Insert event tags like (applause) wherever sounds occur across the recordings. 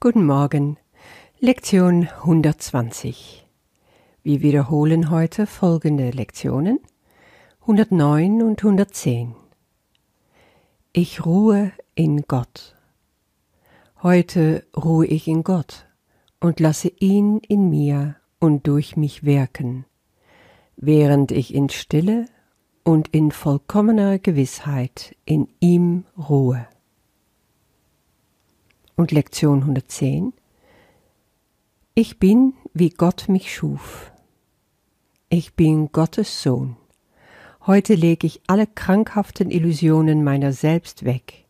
Guten Morgen. Lektion 120. Wir wiederholen heute folgende Lektionen 109 und 110. Ich ruhe in Gott. Heute ruhe ich in Gott und lasse ihn in mir und durch mich wirken, während ich in Stille und in vollkommener Gewissheit in ihm ruhe. Und Lektion 110. Ich bin, wie Gott mich schuf. Ich bin Gottes Sohn. Heute lege ich alle krankhaften Illusionen meiner selbst weg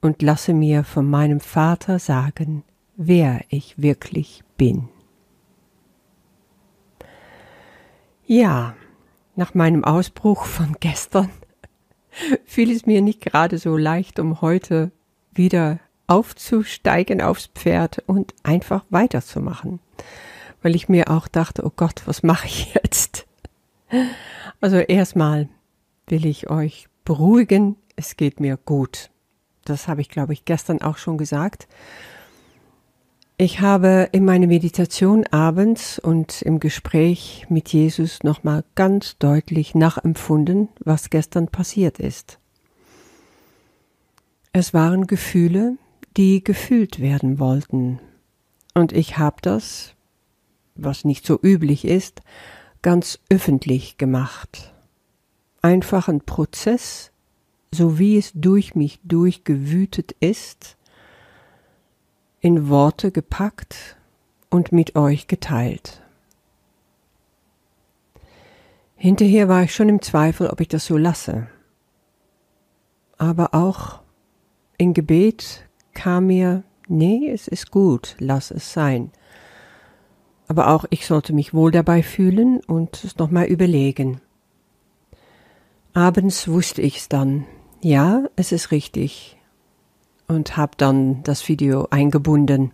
und lasse mir von meinem Vater sagen, wer ich wirklich bin. Ja, nach meinem Ausbruch von gestern (laughs) fiel es mir nicht gerade so leicht, um heute wieder aufzusteigen aufs Pferd und einfach weiterzumachen. Weil ich mir auch dachte, oh Gott, was mache ich jetzt? Also erstmal will ich euch beruhigen, es geht mir gut. Das habe ich, glaube ich, gestern auch schon gesagt. Ich habe in meiner Meditation abends und im Gespräch mit Jesus nochmal ganz deutlich nachempfunden, was gestern passiert ist. Es waren Gefühle, die gefühlt werden wollten. Und ich habe das, was nicht so üblich ist, ganz öffentlich gemacht. Einfach ein Prozess, so wie es durch mich durchgewütet ist, in Worte gepackt und mit euch geteilt. Hinterher war ich schon im Zweifel, ob ich das so lasse. Aber auch in Gebet kam mir, nee, es ist gut, lass es sein. Aber auch ich sollte mich wohl dabei fühlen und es nochmal überlegen. Abends wusste ich's dann. Ja, es ist richtig. Und hab dann das Video eingebunden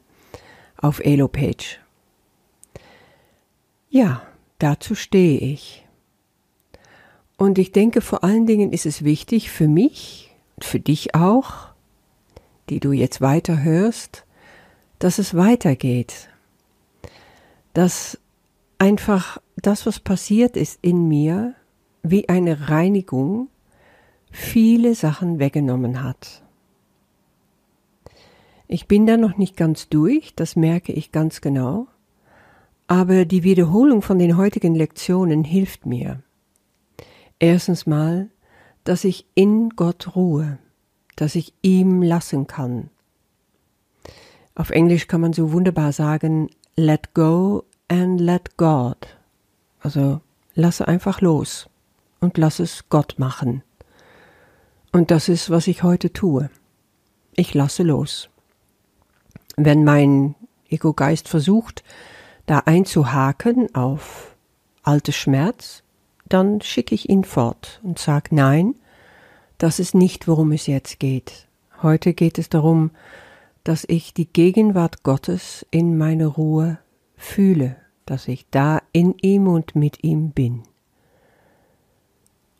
auf Elopage. Ja, dazu stehe ich. Und ich denke, vor allen Dingen ist es wichtig für mich, für dich auch, die du jetzt weiter hörst, dass es weitergeht. Dass einfach das, was passiert ist in mir, wie eine Reinigung viele Sachen weggenommen hat. Ich bin da noch nicht ganz durch, das merke ich ganz genau, aber die Wiederholung von den heutigen Lektionen hilft mir. Erstens mal, dass ich in Gott ruhe dass ich ihm lassen kann. Auf Englisch kann man so wunderbar sagen, let go and let God. Also lasse einfach los und lass es Gott machen. Und das ist, was ich heute tue. Ich lasse los. Wenn mein Ego-Geist versucht, da einzuhaken auf alte Schmerz, dann schicke ich ihn fort und sage nein, das ist nicht, worum es jetzt geht. Heute geht es darum, dass ich die Gegenwart Gottes in meiner Ruhe fühle, dass ich da in ihm und mit ihm bin.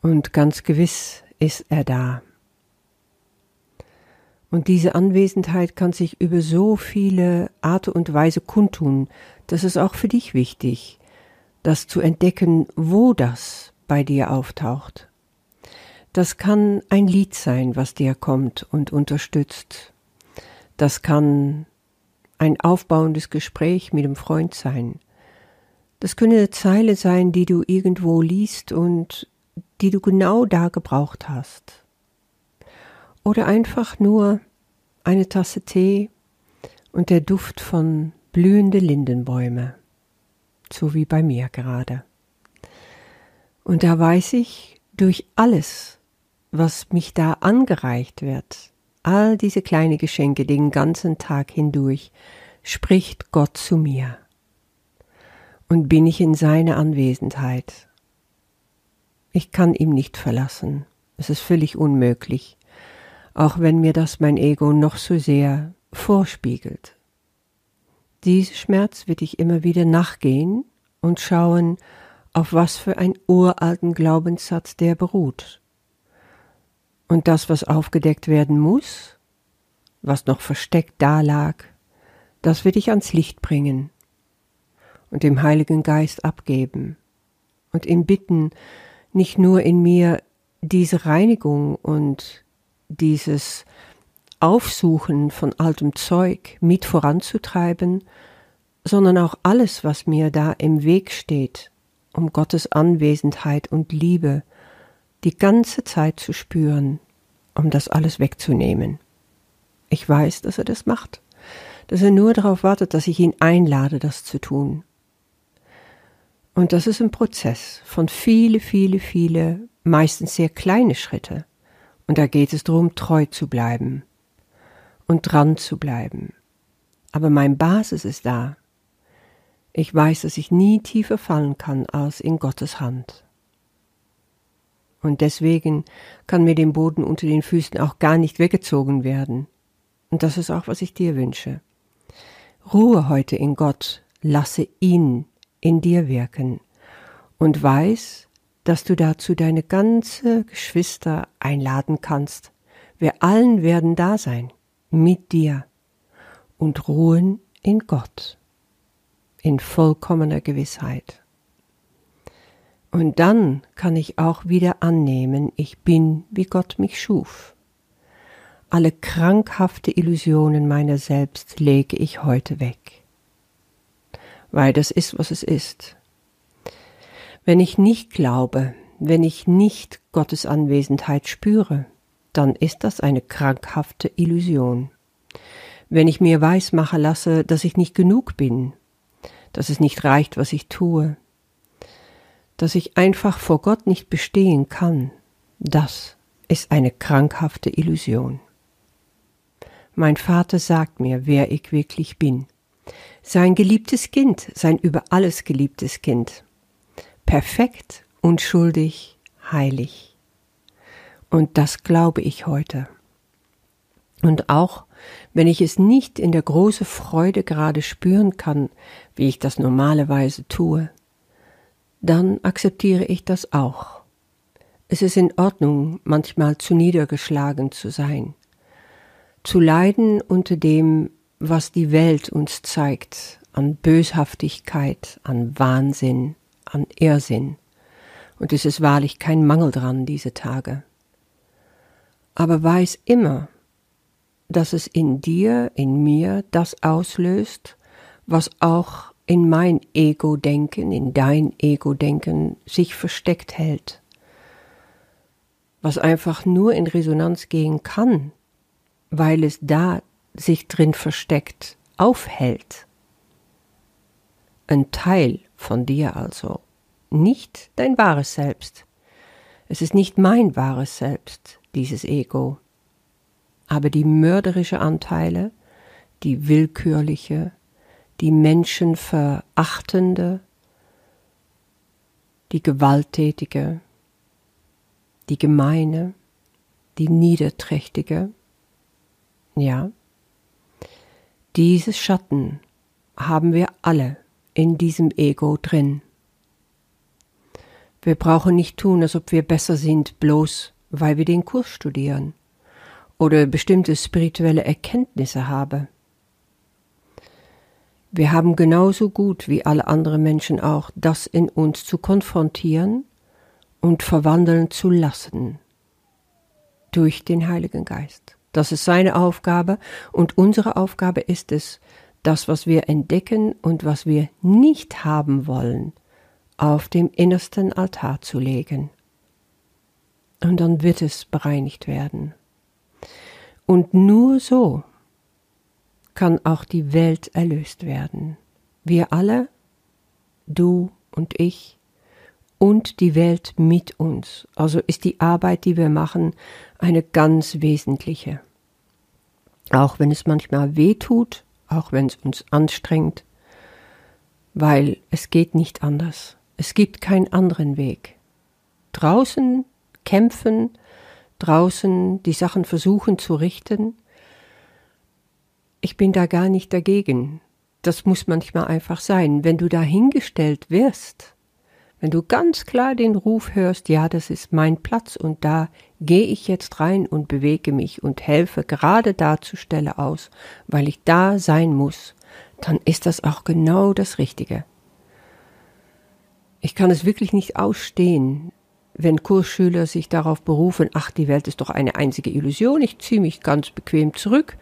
Und ganz gewiss ist er da. Und diese Anwesenheit kann sich über so viele Art und Weise kundtun, dass es auch für dich wichtig, das zu entdecken, wo das bei dir auftaucht. Das kann ein Lied sein, was dir kommt und unterstützt. Das kann ein aufbauendes Gespräch mit dem Freund sein. Das können eine Zeile sein, die du irgendwo liest und die du genau da gebraucht hast. Oder einfach nur eine Tasse Tee und der Duft von blühende Lindenbäume, so wie bei mir gerade. Und da weiß ich, durch alles, was mich da angereicht wird, all diese kleine Geschenke den ganzen Tag hindurch, spricht Gott zu mir. Und bin ich in seiner Anwesenheit. Ich kann ihm nicht verlassen. Es ist völlig unmöglich, auch wenn mir das mein Ego noch so sehr vorspiegelt. Diese Schmerz wird ich immer wieder nachgehen und schauen, auf was für ein uralten Glaubenssatz der beruht und das, was aufgedeckt werden muss, was noch versteckt da lag, das will ich ans Licht bringen und dem Heiligen Geist abgeben und ihn bitten, nicht nur in mir diese Reinigung und dieses Aufsuchen von altem Zeug mit voranzutreiben, sondern auch alles, was mir da im Weg steht, um Gottes Anwesenheit und Liebe die ganze Zeit zu spüren, um das alles wegzunehmen. Ich weiß, dass er das macht, dass er nur darauf wartet, dass ich ihn einlade, das zu tun. Und das ist ein Prozess von viele, viele, viele, meistens sehr kleine Schritte. Und da geht es darum, treu zu bleiben und dran zu bleiben. Aber mein Basis ist da. Ich weiß, dass ich nie tiefer fallen kann als in Gottes Hand. Und deswegen kann mir den Boden unter den Füßen auch gar nicht weggezogen werden. Und das ist auch, was ich dir wünsche. Ruhe heute in Gott, lasse ihn in dir wirken und weiß, dass du dazu deine ganze Geschwister einladen kannst. Wir allen werden da sein, mit dir und ruhen in Gott, in vollkommener Gewissheit. Und dann kann ich auch wieder annehmen, ich bin, wie Gott mich schuf. Alle krankhafte Illusionen meiner selbst lege ich heute weg weil das ist, was es ist. Wenn ich nicht glaube, wenn ich nicht Gottes Anwesenheit spüre, dann ist das eine krankhafte Illusion. Wenn ich mir weismache lasse, dass ich nicht genug bin, dass es nicht reicht, was ich tue, dass ich einfach vor Gott nicht bestehen kann, das ist eine krankhafte Illusion. Mein Vater sagt mir, wer ich wirklich bin sein geliebtes Kind, sein über alles geliebtes Kind. Perfekt, unschuldig, heilig. Und das glaube ich heute. Und auch wenn ich es nicht in der großen Freude gerade spüren kann, wie ich das normalerweise tue, dann akzeptiere ich das auch. Es ist in Ordnung, manchmal zu niedergeschlagen zu sein, zu leiden unter dem, was die Welt uns zeigt an Böshaftigkeit, an Wahnsinn, an Irrsinn. Und es ist wahrlich kein Mangel dran diese Tage. Aber weiß immer, dass es in dir, in mir das auslöst, was auch in mein Ego-Denken, in dein Ego-Denken sich versteckt hält. Was einfach nur in Resonanz gehen kann, weil es da sich drin versteckt, aufhält. Ein Teil von dir also, nicht dein wahres Selbst. Es ist nicht mein wahres Selbst, dieses Ego. Aber die mörderische Anteile, die willkürliche, die menschenverachtende, die gewalttätige, die gemeine, die niederträchtige, ja, dieses Schatten haben wir alle in diesem Ego drin. Wir brauchen nicht tun, als ob wir besser sind, bloß weil wir den Kurs studieren oder bestimmte spirituelle Erkenntnisse haben. Wir haben genauso gut wie alle anderen Menschen auch, das in uns zu konfrontieren und verwandeln zu lassen durch den Heiligen Geist. Das ist seine Aufgabe und unsere Aufgabe ist es, das, was wir entdecken und was wir nicht haben wollen, auf dem innersten Altar zu legen. Und dann wird es bereinigt werden. Und nur so kann auch die Welt erlöst werden. Wir alle, du und ich, und die Welt mit uns. Also ist die Arbeit, die wir machen, eine ganz wesentliche. Auch wenn es manchmal weh tut, auch wenn es uns anstrengt, weil es geht nicht anders. Es gibt keinen anderen Weg. Draußen kämpfen, draußen die Sachen versuchen zu richten. Ich bin da gar nicht dagegen. Das muss manchmal einfach sein. Wenn du dahingestellt wirst, wenn du ganz klar den Ruf hörst, ja, das ist mein Platz und da gehe ich jetzt rein und bewege mich und helfe gerade da zur Stelle aus, weil ich da sein muss, dann ist das auch genau das Richtige. Ich kann es wirklich nicht ausstehen, wenn Kursschüler sich darauf berufen, ach, die Welt ist doch eine einzige Illusion, ich ziehe mich ganz bequem zurück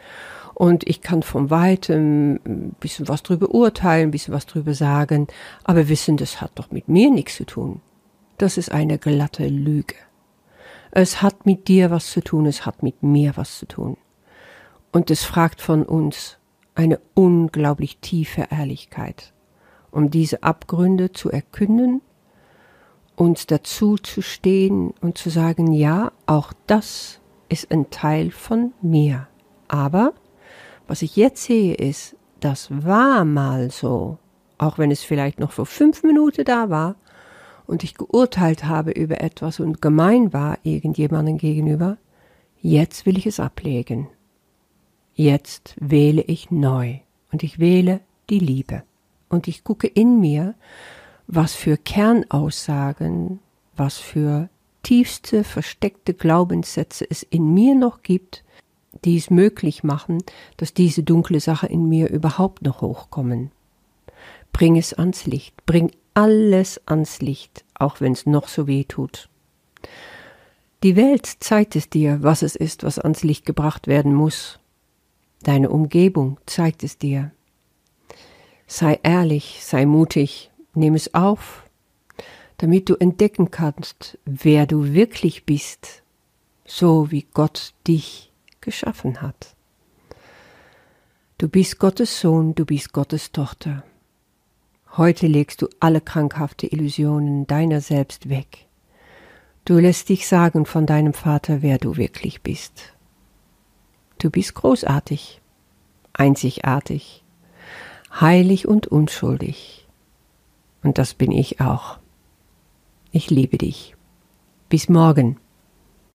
und ich kann von weitem ein bisschen was drüber urteilen, ein bisschen was drüber sagen, aber wissen, das hat doch mit mir nichts zu tun. Das ist eine glatte Lüge. Es hat mit dir was zu tun, es hat mit mir was zu tun. Und es fragt von uns eine unglaublich tiefe Ehrlichkeit, um diese Abgründe zu erkünden uns dazu zu stehen und zu sagen, ja, auch das ist ein Teil von mir. Aber was ich jetzt sehe, ist, das war mal so, auch wenn es vielleicht noch vor fünf Minuten da war und ich geurteilt habe über etwas und gemein war irgendjemandem gegenüber, jetzt will ich es ablegen. Jetzt wähle ich neu und ich wähle die Liebe. Und ich gucke in mir, was für Kernaussagen, was für tiefste versteckte Glaubenssätze es in mir noch gibt, die es möglich machen, dass diese dunkle Sache in mir überhaupt noch hochkommen. Bring es ans Licht, bring alles ans Licht, auch wenn es noch so weh tut. Die Welt zeigt es dir, was es ist, was ans Licht gebracht werden muss. Deine Umgebung zeigt es dir. Sei ehrlich, sei mutig, Nimm es auf, damit du entdecken kannst, wer du wirklich bist, so wie Gott dich geschaffen hat. Du bist Gottes Sohn, du bist Gottes Tochter. Heute legst du alle krankhafte Illusionen deiner selbst weg. Du lässt dich sagen von deinem Vater, wer du wirklich bist. Du bist großartig, einzigartig, heilig und unschuldig. Und das bin ich auch. Ich liebe dich. Bis morgen.